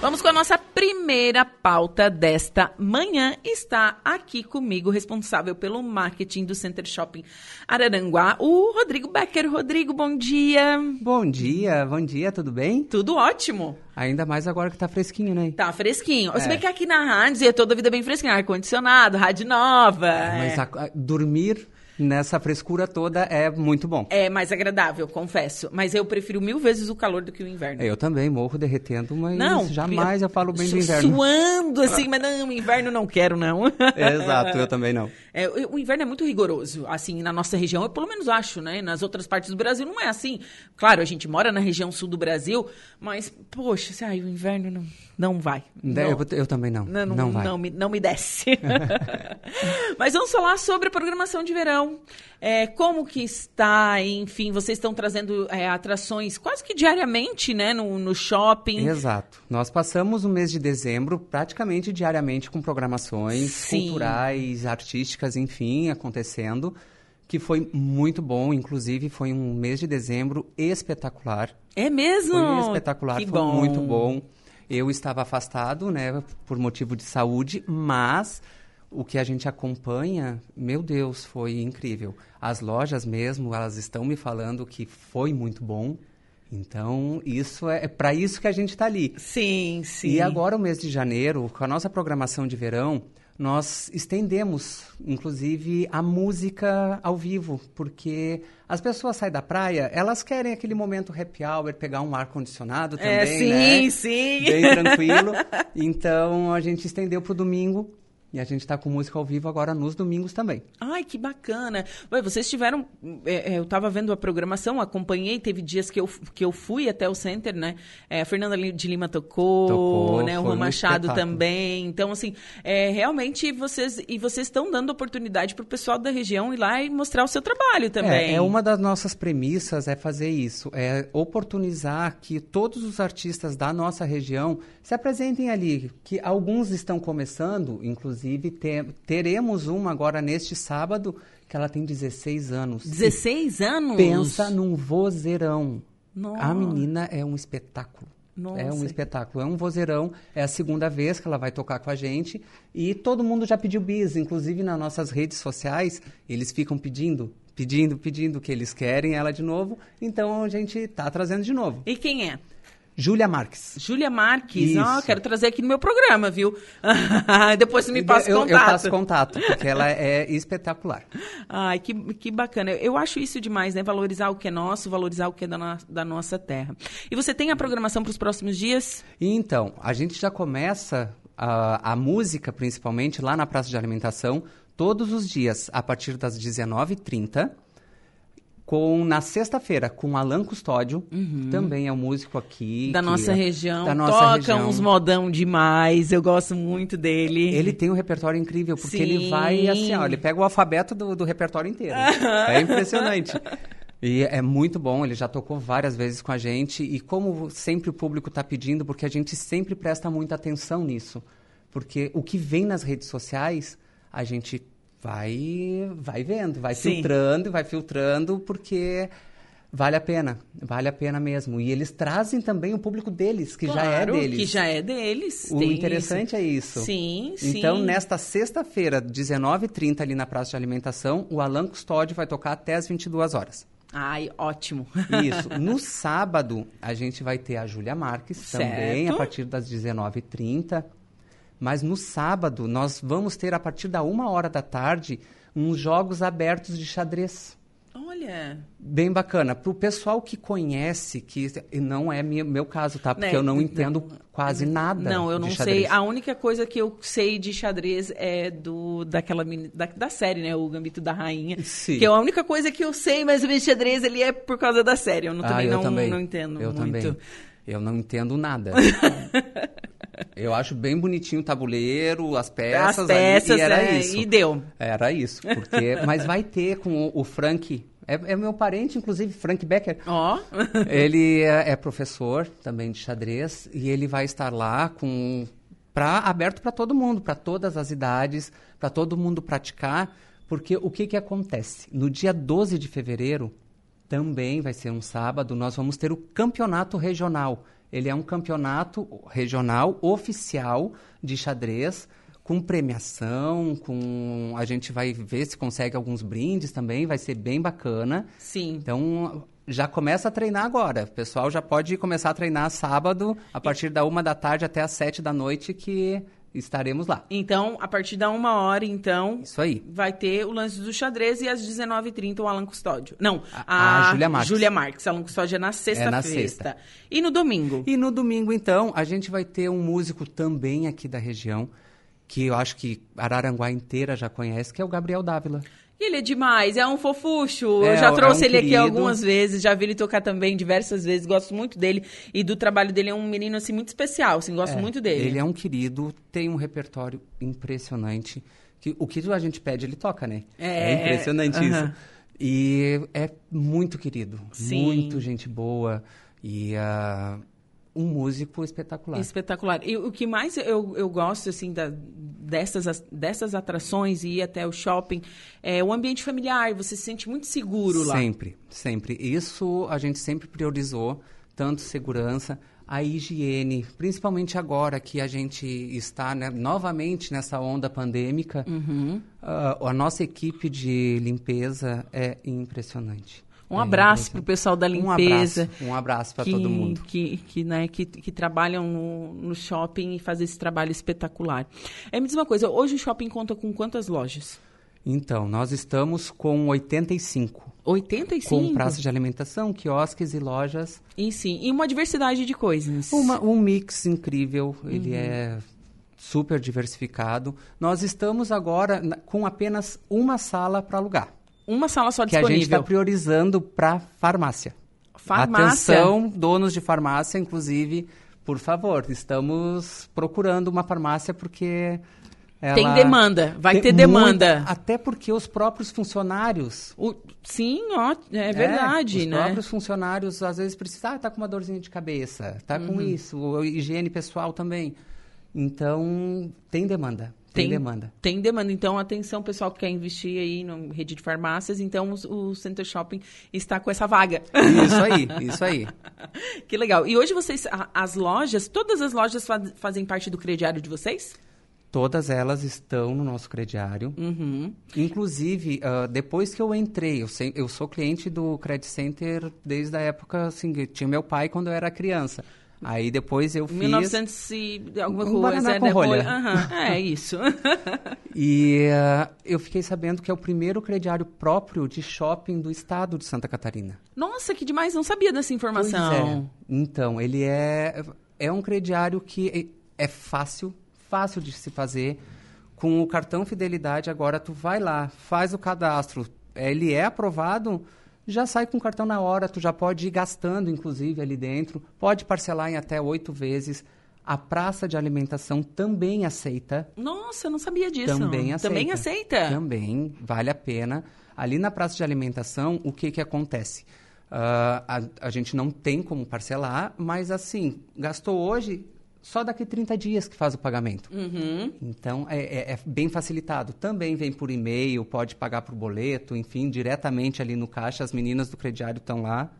Vamos com a nossa primeira pauta desta manhã. Está aqui comigo, responsável pelo marketing do Center Shopping Araranguá, o Rodrigo Becker. Rodrigo, bom dia. Bom dia, bom dia, tudo bem? Tudo ótimo. Ainda mais agora que tá fresquinho, né? Tá fresquinho. É. Se bem que aqui na rádio é toda a vida bem fresquinho. Ar-condicionado, rádio nova. Mas é. a- a- dormir nessa frescura toda é muito bom. É mais agradável, confesso. Mas eu prefiro mil vezes o calor do que o inverno. Eu também morro derretendo, mas Não, jamais eu falo bem do inverno. Suando assim, mas não, inverno não quero, não. Exato, eu também não. É, o inverno é muito rigoroso, assim, na nossa região. Eu pelo menos acho, né? Nas outras partes do Brasil não é assim. Claro, a gente mora na região sul do Brasil, mas, poxa, se, ai, o inverno não, não vai. Não. Eu, eu também não. Não, Não, não, vai. não me, não me desce. Mas vamos falar sobre a programação de verão. É, como que está, enfim, vocês estão trazendo é, atrações quase que diariamente, né, no, no shopping. Exato. Nós passamos o mês de dezembro praticamente diariamente com programações Sim. culturais, artísticas, enfim, acontecendo, que foi muito bom. Inclusive, foi um mês de dezembro espetacular. É mesmo? Foi espetacular, que foi bom. muito bom. Eu estava afastado, né, por motivo de saúde, mas o que a gente acompanha, meu Deus, foi incrível. As lojas mesmo, elas estão me falando que foi muito bom. Então, isso é, é para isso que a gente está ali. Sim, sim. E agora, o mês de janeiro, com a nossa programação de verão, nós estendemos, inclusive, a música ao vivo, porque as pessoas saem da praia, elas querem aquele momento happy hour, pegar um ar-condicionado também, É, sim, né? sim. Bem tranquilo. Então, a gente estendeu para o domingo. E a gente está com música ao vivo agora nos domingos também. Ai, que bacana. Ué, vocês tiveram. é, é, eu estava vendo a programação, acompanhei, teve dias que eu, que eu fui até o center, né? É, a Fernanda de Lima tocou, Tocou, né? O Rô Machado também. Então, assim, é, realmente vocês. E vocês estão dando oportunidade para o pessoal da região ir lá e mostrar o seu trabalho também. É, é uma das nossas premissas é fazer isso, é oportunizar que todos os artistas da nossa região se apresentem ali, que alguns estão começando, inclusive te- teremos uma agora neste sábado que ela tem 16 anos. 16 anos? Pensa num vozeirão. Nossa. A menina é um espetáculo. É um Nossa. espetáculo, é um vozeirão. É a segunda vez que ela vai tocar com a gente. E todo mundo já pediu bis, inclusive nas nossas redes sociais, eles ficam pedindo, pedindo, pedindo o que eles querem ela de novo. Então a gente tá trazendo de novo. E quem é? Júlia Marques. Júlia Marques. Ó, quero trazer aqui no meu programa, viu? Depois você me passa o eu, contato. eu passo contato, porque ela é espetacular. Ai, que, que bacana. Eu acho isso demais, né? Valorizar o que é nosso, valorizar o que é da, no- da nossa terra. E você tem a programação para os próximos dias? Então, a gente já começa a, a música, principalmente, lá na Praça de Alimentação, todos os dias, a partir das 19h30. Com, na sexta-feira, com Alan Custódio, também é um músico aqui. Uhum. Da nossa região. Da nossa Toca região. uns modão demais. Eu gosto muito dele. Ele tem um repertório incrível, porque Sim. ele vai assim, ó, ele pega o alfabeto do, do repertório inteiro. é impressionante. E é muito bom, ele já tocou várias vezes com a gente. E como sempre o público está pedindo, porque a gente sempre presta muita atenção nisso. Porque o que vem nas redes sociais, a gente vai, vai vendo, vai Sim. filtrando, vai filtrando, porque vale a pena, vale a pena mesmo. E eles trazem também o público deles, que já é Claro, deles. Que já é deles. O interessante isso. é isso. Sim, sim. Então, nesta sexta-feira, 19h30, ali na Praça de Alimentação, o Alan Custódio vai tocar até as 22 horas. Ai, ótimo. Isso. No sábado, a gente vai ter a Júlia Marques também, Certo. a partir das 19h30. Mas no sábado, nós vamos ter, a partir da uma hora da tarde, uns jogos abertos de xadrez. Olha. Bem bacana. Para o pessoal que conhece, que não é mi- meu caso, tá? Porque Né, eu não não. entendo quase nada. Não, eu não sei. A única coisa que eu sei de xadrez é do daquela da, da série, né? O Gambito da Rainha. Sim. Que é a única coisa que eu sei, mas o xadrez ele é por causa da série. Eu não, Ah, também, eu não, também. não entendo Eu muito. também. Eu não entendo nada. eu acho bem bonitinho o tabuleiro, as peças. As peças, ali, e era é, isso. e deu. Era isso. Porque, mas vai ter com o, o Frank. É, é meu parente, inclusive, Frank Becker. Ó. Ele é, é professor também de xadrez e ele vai estar lá com pra, aberto para todo mundo, para todas as idades, para todo mundo praticar, porque o que que acontece? No dia 12 de fevereiro, também vai ser um sábado, nós vamos ter o campeonato regional. Ele é um campeonato regional oficial de xadrez com premiação, com a gente vai ver se consegue alguns brindes também, vai ser bem bacana. Sim. Então já começa a treinar agora. O pessoal já pode começar a treinar sábado a partir da uma da tarde até às sete da noite que estaremos lá. Então, a partir da uma hora, então, Isso aí. vai ter o lance do xadrez e às 19h30 o Alan Custódio. Não, A- a, a Júlia Marques. Júlia Marques. Alan Custódio é na sexta-feira. sexta. E no domingo? E no domingo, então, a gente vai ter um músico também aqui da região, que eu acho que Araranguá inteira já conhece, que é o Gabriel Dávila. Ele é demais, é um fofucho. É, Eu já é trouxe um ele aqui querido. algumas vezes, já vi ele tocar também diversas vezes, gosto muito dele. E do trabalho dele é um menino, assim, muito especial, assim, gosto É, muito dele. Ele é um querido, tem um repertório impressionante. Que, o que a gente pede, ele toca, né? É, impressionante aham. isso. E é muito querido, Sim. muito gente boa e ah, um músico espetacular. Espetacular. E o que mais eu, eu gosto, assim, da, dessas, dessas atrações e ir até o shopping é o ambiente familiar, você se sente muito seguro lá. Sempre, sempre. Isso a gente sempre priorizou, tanto segurança, a higiene, principalmente agora que a gente está né, novamente nessa onda pandêmica. Uhum. ah, a nossa equipe de limpeza é impressionante. Um É abraço para o pessoal da Um limpeza. abraço, um abraço para todo mundo. Que, que, né, que, que trabalham no, no shopping e fazem esse trabalho espetacular. É, me diz uma coisa, hoje o shopping conta com quantas lojas? Então, nós estamos com 85, 85? com praça de alimentação, quiosques e lojas. E sim, e uma diversidade de coisas. Uma- um mix incrível, ele Uhum. é super diversificado. Nós estamos agora com apenas uma sala para alugar, Uma sala só que a gente está disponível. priorizando para farmácia. Farmácia. Atenção, donos de farmácia, inclusive, por favor, estamos procurando uma farmácia porque ela... Tem demanda, vai Tem ter demanda. muito- até porque os próprios funcionários O- sim, ó, é verdade, os né? próprios funcionários às vezes precisam, ah, tá com uma dorzinha de cabeça, tá Uhum. com isso, ou higiene pessoal também. Então, tem demanda, tem, demanda. Tem demanda. Então, atenção, pessoal que quer investir aí na rede de farmácias. Então, os- o Center Shopping está com essa vaga. Isso aí, isso aí. que legal. E hoje vocês, as lojas, todas as lojas fa- fazem parte do crediário de vocês? Todas elas estão no nosso crediário. Uhum. Inclusive, ah, depois que eu entrei, eu, sei- eu sou cliente do Credit Center desde a época, assim, que tinha meu pai quando eu era criança. Aí depois eu fiz... 1900 e alguma Um coisa. É, com da rolha. Aham, é isso. E ah, eu fiquei sabendo que é o primeiro crediário próprio de shopping do estado de Santa Catarina. Nossa, que demais. Não sabia dessa informação. Pois é. Então, ele é, é um crediário que é é fácil, fácil de se fazer. Com o cartão Fidelidade, agora tu vai lá, faz o cadastro, ele é aprovado, já sai com o cartão na hora, tu já pode ir gastando, inclusive, ali dentro, pode parcelar em até oito vezes. A praça de alimentação também aceita. Nossa, eu não sabia disso. Também aceita. Também aceita? Também, vale a pena. Ali na praça de alimentação, o que, que acontece? Ah, a, a gente não tem como parcelar, mas assim, gastou hoje, só daqui 30 dias que faz o pagamento. Uhum. Então, é, é- é bem facilitado. Também vem por e-mail, pode pagar por boleto, enfim, diretamente ali no caixa. As meninas do crediário estão lá,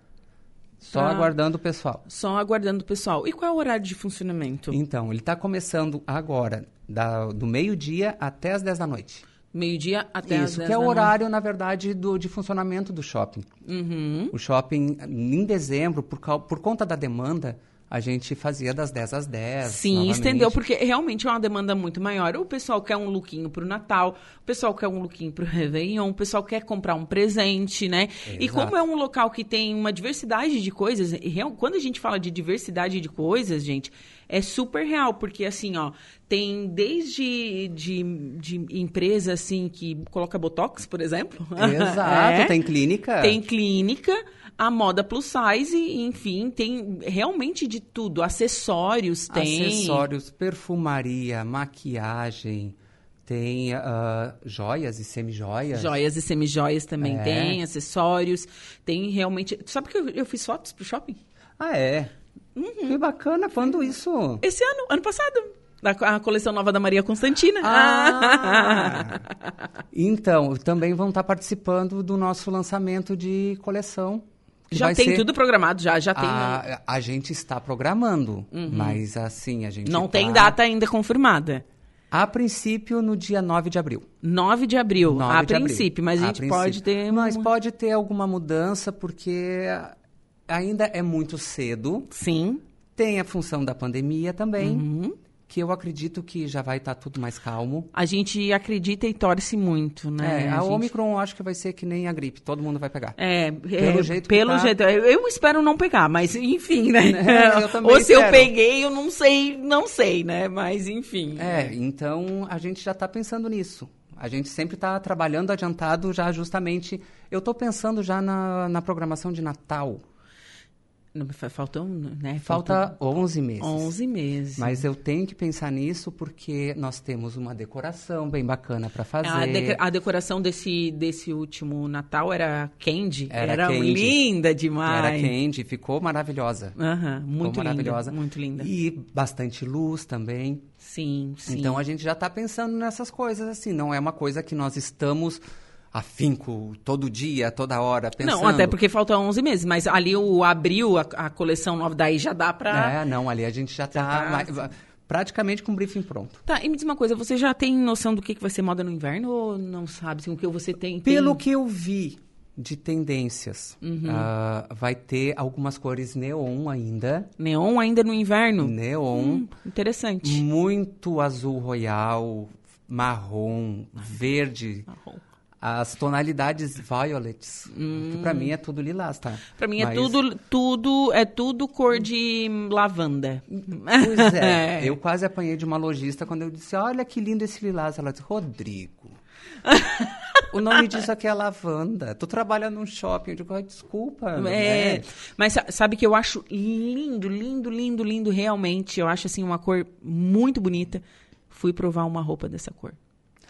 só Tá. aguardando o pessoal. Só aguardando o pessoal. E qual é o horário de funcionamento? Então, ele está começando agora, da- do meio-dia até as 10 da noite. Meio-dia até as Isso, 10 que é o noite. horário, na verdade, do, de funcionamento do shopping. Uhum. O shopping, em dezembro, por, por conta da demanda, a gente fazia das 10 às 10. Sim, novamente. estendeu, porque realmente é uma demanda muito maior. O pessoal quer um lookinho pro Natal, o pessoal quer um lookinho pro Réveillon, o pessoal quer comprar um presente, né? E Exato. como é um local que tem uma diversidade de coisas, e real- quando a gente fala de diversidade de coisas, gente, é super real, porque assim, ó, tem desde de, de empresa assim que coloca botox, por exemplo. Exato, É. tem clínica. Tem clínica, a moda plus size, enfim, tem realmente de tudo. Acessórios tem. acessórios, perfumaria, maquiagem, tem ah, joias e semijoias. Joias e semijoias também É. tem, acessórios, tem realmente. Tu Sabe que eu, eu fiz fotos pro shopping? Ah, é? Uhum. Que bacana, quando isso? Esse ano, ano passado. Da, a coleção nova da Maria Constantina. Ah! então, também vão estar participando do nosso lançamento de coleção Já tem tudo programado, já, já tem. A, a gente está programando, uhum. mas assim, a gente. Não tá... tem data ainda confirmada. A princípio, no dia 9 de abril. 9 de abril, 9 a de princípio, abril. mas a, a gente princípio. pode ter. Mas pode ter alguma mudança, porque ainda é muito cedo. Sim. Tem a função da pandemia também. Uhum que eu acredito que já vai estar tá tudo mais calmo. A gente acredita e torce muito, né? É, a, a gente... Omicron acho que vai ser que nem a gripe, todo mundo vai pegar. É, pelo é, jeito Pelo tá... jeito, eu espero não pegar, mas enfim, né? É, eu também Ou se espero. eu peguei, eu não sei, não sei, né? Mas enfim. É, então a gente já está pensando nisso. A gente sempre está trabalhando adiantado já justamente. Eu estou pensando já na, na programação de Natal. Faltam, né? Falta Faltam 11 meses. 11 meses. Mas eu tenho que pensar nisso porque nós temos uma decoração bem bacana para fazer. A, de a, decoração desse, desse último Natal era candy. Era, era candy. linda demais. Era candy, ficou maravilhosa. Uhum, muito ficou maravilhosa. Linda, muito linda. E bastante luz também. Sim, sim. Então a gente já está pensando nessas coisas assim. Não é uma coisa que nós estamos afinco todo dia, toda hora, pensando. Não, até porque faltam 11 meses, mas ali o abril, a, a coleção nova, daí já dá para... É, não, ali a gente já está tá... praticamente com o briefing pronto. Tá, e me diz uma coisa, você já tem noção do que, que vai ser moda no inverno ou não sabe assim, o que você tem? Pelo tem... que eu vi de tendências, uhum. uh, vai ter algumas cores neon ainda. Neon ainda no inverno? Neon. Hum, interessante. Muito azul royal, marrom, verde. Marrom as tonalidades violets, hum. que para mim é tudo lilás, tá? Para mim é Mas... tudo tudo é tudo cor de lavanda. Pois é, eu quase apanhei de uma lojista quando eu disse: "Olha que lindo esse lilás". Ela disse: "Rodrigo, o nome disso aqui é lavanda. Tu trabalha num shopping. Eu digo, desculpa. É. Né? Mas sabe que eu acho lindo, lindo, lindo, lindo, realmente. Eu acho assim uma cor muito bonita. Fui provar uma roupa dessa cor.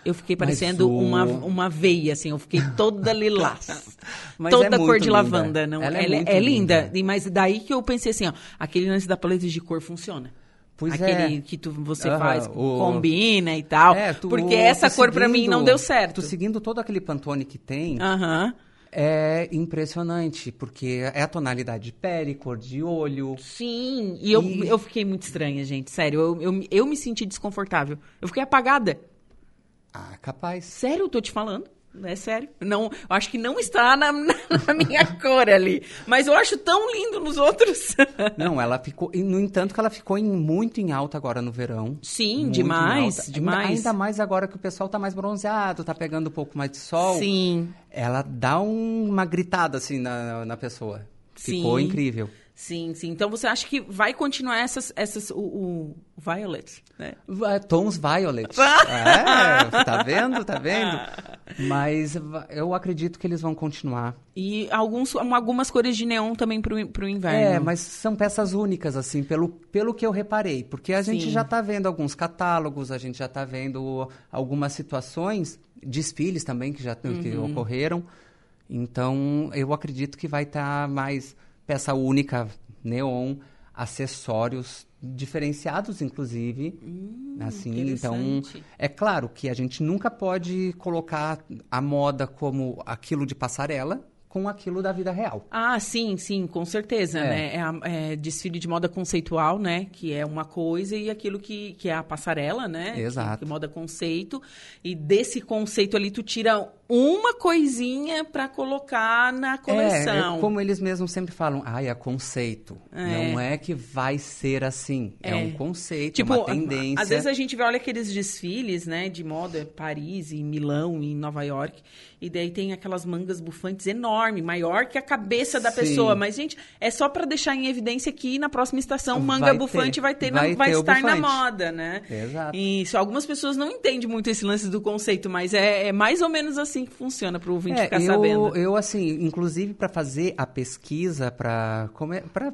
Eu fiquei parecendo o... uma, uma veia, assim, eu fiquei toda lilás. toda é cor de linda. lavanda. Não, ela, é, ela é, é linda. linda. Mas daí que eu pensei assim, ó, aquele lance da paleta de cor funciona. Pois Aquele é. que tu, você faz, o... combina e tal. É, tu, porque essa cor para mim não deu certo. Tu seguindo todo aquele Pantone que tem, Aham. É impressionante, porque é a tonalidade de pele, cor de olho. Sim, e, e... Eu, eu fiquei muito estranha, gente. Sério, eu, eu, eu me senti desconfortável. Eu fiquei apagada. Ah, capaz. Sério, eu tô te falando. É sério. Não, eu acho que não está na, na, minha cor ali. Mas eu acho tão lindo nos outros. não, ela ficou. No entanto, que ela ficou em, muito em alta agora no verão. Sim, demais. demais. Ainda, ainda, mais agora que o pessoal tá mais bronzeado, tá pegando um pouco mais de sol. Sim. Ela dá um, uma gritada assim na, na pessoa. Ficou Sim. incrível. Sim, sim. Então você acha que vai continuar essas, essas o, o violet, né? Tons violet. é, tá vendo, tá vendo? Mas eu acredito que eles vão continuar. E alguns, algumas cores de neon também pro, pro inverno. É, mas são peças únicas, assim, pelo, pelo que eu reparei. Porque a sim. gente já tá vendo alguns catálogos, a gente já tá vendo algumas situações, desfiles também que já uhum. que ocorreram. Então, eu acredito que vai estar tá mais peça única, neon, acessórios diferenciados, inclusive. Hum, assim, então é claro que a gente nunca pode colocar a moda como aquilo de passarela, com aquilo da vida real. Ah, sim, sim, com certeza, é. né? É, a, é, desfile de moda conceitual, né? Que é uma coisa e aquilo que, que é a passarela, né? Exato. Que, que moda conceito. E desse conceito ali tu tira uma coisinha para colocar na é, coleção. É, como eles mesmos sempre falam, ai, é conceito. É. Não é que vai ser assim. É, é um conceito, tipo, uma tendência. Às vezes a gente vê, olha aqueles desfiles, né, de moda, Paris, em Milão, em Nova York, e daí tem aquelas mangas bufantes enorme, maior que a cabeça da Sim. pessoa. Mas, gente, é só para deixar em evidência que na próxima estação manga vai bufante ter, vai ter, vai, vai ter estar na moda, né? Exato. Isso. Algumas pessoas não entendem muito esse lance do conceito, mas é, é mais ou menos assim assim que funciona para o ouvinte é, ficar eu, sabendo. Eu, assim, inclusive para fazer a pesquisa, para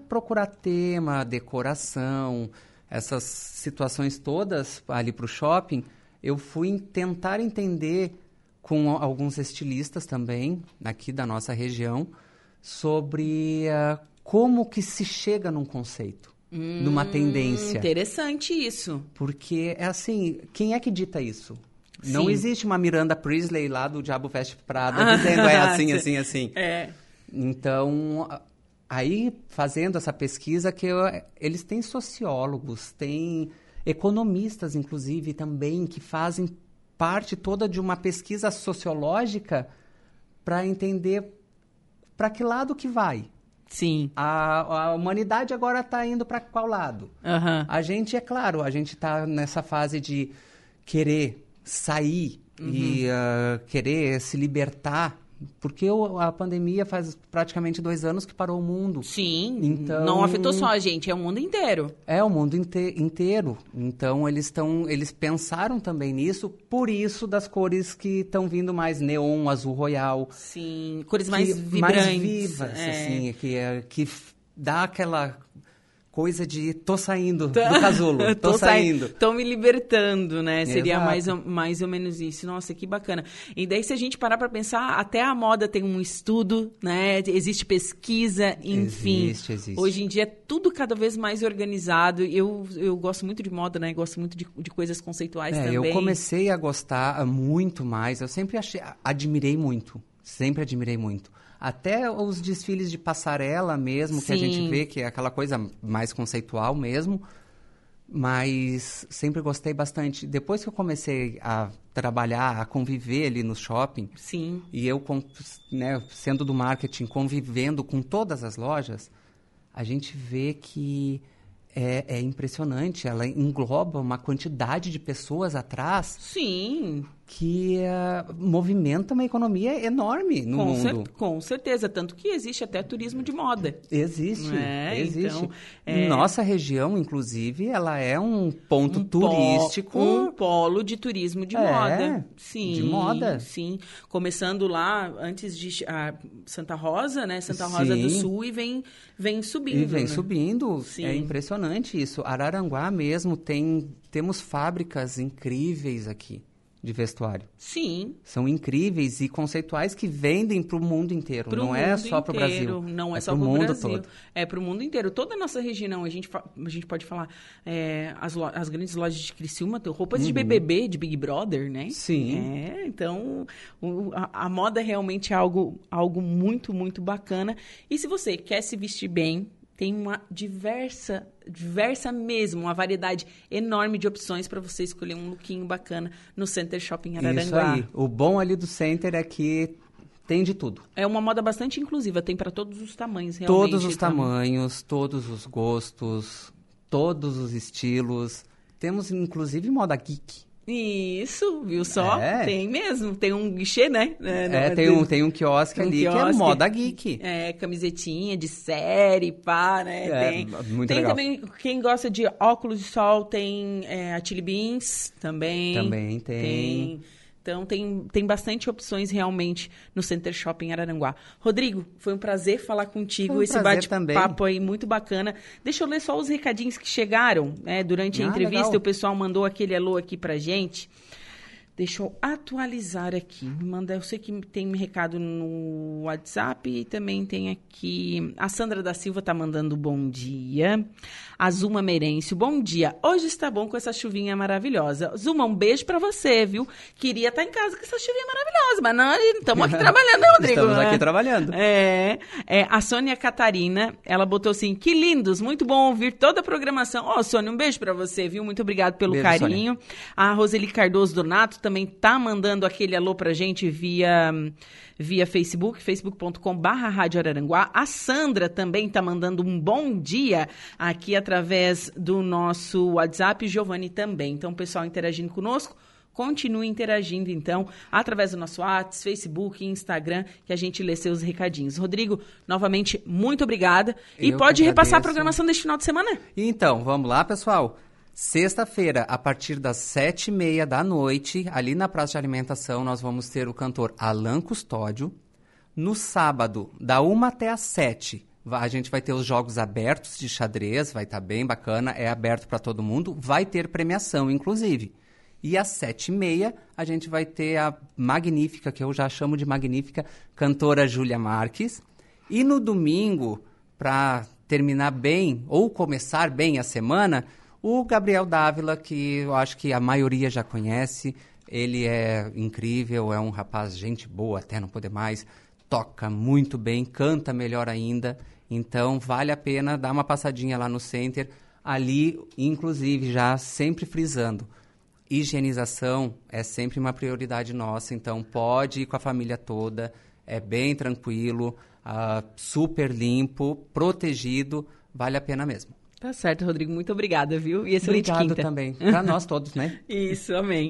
procurar tema, decoração, essas situações todas ali para o shopping, eu fui tentar entender com alguns estilistas também, aqui da nossa região, sobre uh, como que se chega num conceito. Hum, numa tendência. Interessante isso. Porque é assim, quem é que dita isso? Não existe uma Miranda Priestley lá do Diabo Veste Prada dizendo é assim, assim, assim. É. Então, aí, fazendo essa pesquisa, que eu, eles têm sociólogos, têm economistas, inclusive, também, que fazem parte toda de uma pesquisa sociológica para entender para que lado que vai. Sim. A, a humanidade agora está indo para qual lado? Uhum. A gente, é claro, a gente está nessa fase de querer sair uhum. e uh, querer se libertar porque a pandemia faz praticamente dois anos que parou o mundo. Sim. Então, não afetou só a gente, é o mundo inteiro. É o mundo inte inteiro. Então eles estão, eles pensaram também nisso. Por isso das cores que estão vindo mais neon, azul royal. Sim, cores mais vibrantes. Mais vivas, é. assim, que é, que dá aquela coisa de tô saindo do casulo, tô, tô saindo. Tô me libertando, né? Seria mais ou, mais ou menos isso. Nossa, que bacana. E daí, se a gente parar para pensar, até a moda tem um estudo, né? Existe pesquisa, enfim. Existe, existe. Hoje em dia é tudo cada vez mais organizado. Eu, eu gosto muito de moda, né? Gosto muito de, de coisas conceituais é, também. Eu comecei a gostar muito mais. Eu sempre achei, admirei muito. Sempre admirei muito. Até os desfiles de passarela mesmo, Sim. que a gente vê, que é aquela coisa mais conceitual mesmo. Mas sempre gostei bastante. Depois que eu comecei a trabalhar, a conviver ali no shopping. Sim. E eu, né, sendo do marketing, convivendo com todas as lojas, a gente vê que é, é, impressionante. Ela engloba uma quantidade de pessoas atrás. Sim que uh, movimenta uma economia enorme no com mundo. Cer com certeza, tanto que existe até turismo de moda. Existe, é, existe. Então, é... Nossa região, inclusive, ela é um ponto um turístico. um polo de turismo de é, moda. Sim. De moda. Sim. Começando lá antes de Santa Rosa, né? Santa Rosa Sim. do Sul e vem, vem subindo. E vem né? subindo. Sim. É impressionante isso. Araranguá mesmo tem. Temos fábricas incríveis aqui de vestuário. Sim. São incríveis e conceituais que vendem para o mundo inteiro. Pro não é mundo só para o Brasil. Não é, é só para o mundo Brasil. todo. É para o mundo inteiro. Toda a nossa região, a gente, a gente pode falar, é, as, as grandes lojas de Criciúma tem roupas Uhum. de BBB, de Big Brother, né? Sim. É, então o, a, a moda realmente é algo, algo muito, muito bacana. E se você quer se vestir bem, tem uma diversa, diversa mesmo, uma variedade enorme de opções para você escolher um lookinho bacana no Center Shopping Araranguá. Isso aí. O bom ali do Center é que tem de tudo. É uma moda bastante inclusiva, tem para todos os tamanhos, realmente. Todos os tá? tamanhos, todos os gostos, todos os estilos. Temos inclusive moda geek. Isso, viu só? É. Tem mesmo, tem um guichê, né? É, tem um, tem um quiosque um ali que é quiosque. moda geek. É, camisetinha de série, pá, né? É, tem muito tem legal. também, quem gosta de óculos de sol, tem é, a Chili Beans também. Também tem. Tem. Então tem, tem bastante opções realmente no Center Shopping Araranguá. Rodrigo, foi um prazer falar contigo. Um Esse bate-papo aí muito bacana. Deixa eu ler só os recadinhos que chegaram né, durante a Ah, entrevista. legal. O pessoal mandou aquele alô aqui pra gente. Deixa eu atualizar aqui. Me Manda, eu sei que tem recado no WhatsApp e também tem aqui. A Sandra da Silva tá mandando bom dia. A Zuma Merencio, bom dia. Hoje está bom com essa chuvinha maravilhosa. Zuma, um beijo pra você, viu? Queria estar em casa com essa chuvinha maravilhosa, mas não, estamos aqui trabalhando, né, Rodrigo? Estamos aqui trabalhando. É, é, a Sônia Catarina, ela botou assim, que lindos, muito bom ouvir toda a programação. Ó, Sônia, um beijo pra você, viu? Muito obrigado pelo Beijo, carinho. A Roseli Cardoso Donato também tá mandando aquele alô pra gente via, via Facebook, facebook.com barra Rádio Araranguá. A Sandra também tá mandando um bom dia aqui através do nosso WhatsApp, Giovanni também. Então, o pessoal interagindo conosco, Continue interagindo, então, através do nosso WhatsApp, Facebook, Instagram, que a gente lê seus recadinhos. Rodrigo, novamente, muito obrigada. E Eu pode repassar a programação deste final de semana? Então, vamos lá, pessoal. Sexta-feira, a partir das sete e meia da noite, ali na Praça de Alimentação, nós vamos ter o cantor Alan Custódio. No sábado, da uma até às sete, a gente vai ter os jogos abertos de xadrez, vai estar bem bacana, é aberto para todo mundo, vai ter premiação, inclusive. E às sete e meia, a gente vai ter a magnífica, que eu já chamo de magnífica, cantora Júlia Marques. E no domingo, para terminar bem, ou começar bem a semana, o Gabriel Dávila, que eu acho que a maioria já conhece. Ele é incrível, é um rapaz gente boa, até não poder mais, toca muito bem, canta melhor ainda. Então, vale a pena dar uma passadinha lá no center. Ali, inclusive, já sempre frisando, higienização é sempre uma prioridade nossa. Então, pode ir com a família toda, é bem tranquilo, uh, super limpo, protegido, vale a pena mesmo. Tá certo, Rodrigo. Muito obrigada, viu? E excelente Obrigado quinta. também. Para nós todos, né? Isso, amém.